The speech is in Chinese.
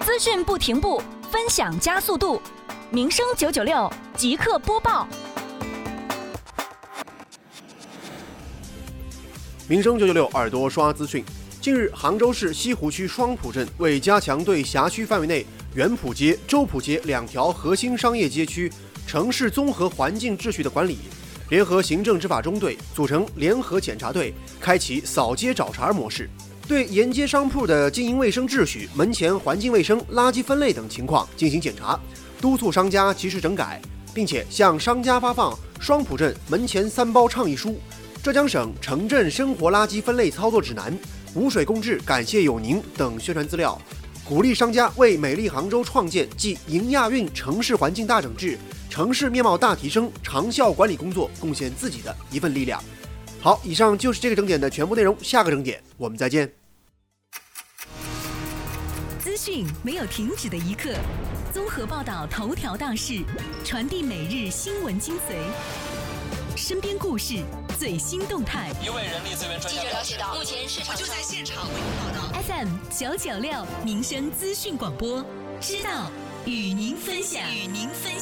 资讯不停步，分享加速度。民生九九六即刻播报。民生九九六耳朵刷资讯。近日，杭州市西湖区双浦镇为加强对辖区范围内元浦街、周浦街两条核心商业街区城市综合环境秩序的管理，联合行政执法中队组成联合检查队，开启扫街找茬模式。对沿街商铺的经营卫生秩序、门前环境卫生、垃圾分类等情况进行检查，督促商家及时整改，并且向商家发放“双浦镇门前三包”倡议书、浙江省城镇生活垃圾分类操作指南、无水共治感谢有您等宣传资料，鼓励商家为美丽杭州创建暨迎亚运城市环境大整治、城市面貌大提升长效管理工作贡献自己的一份力量。好，以上就是这个整点的全部内容，下个整点我们再见。资讯没有停止的一刻，综合报道头条大事，传递每日新闻精髓，身边故事最新动态。一位人力资源专家了解到，目前市场就在现场为您报道。FM 九九六民生资讯广播，知道与您分享，与您分享。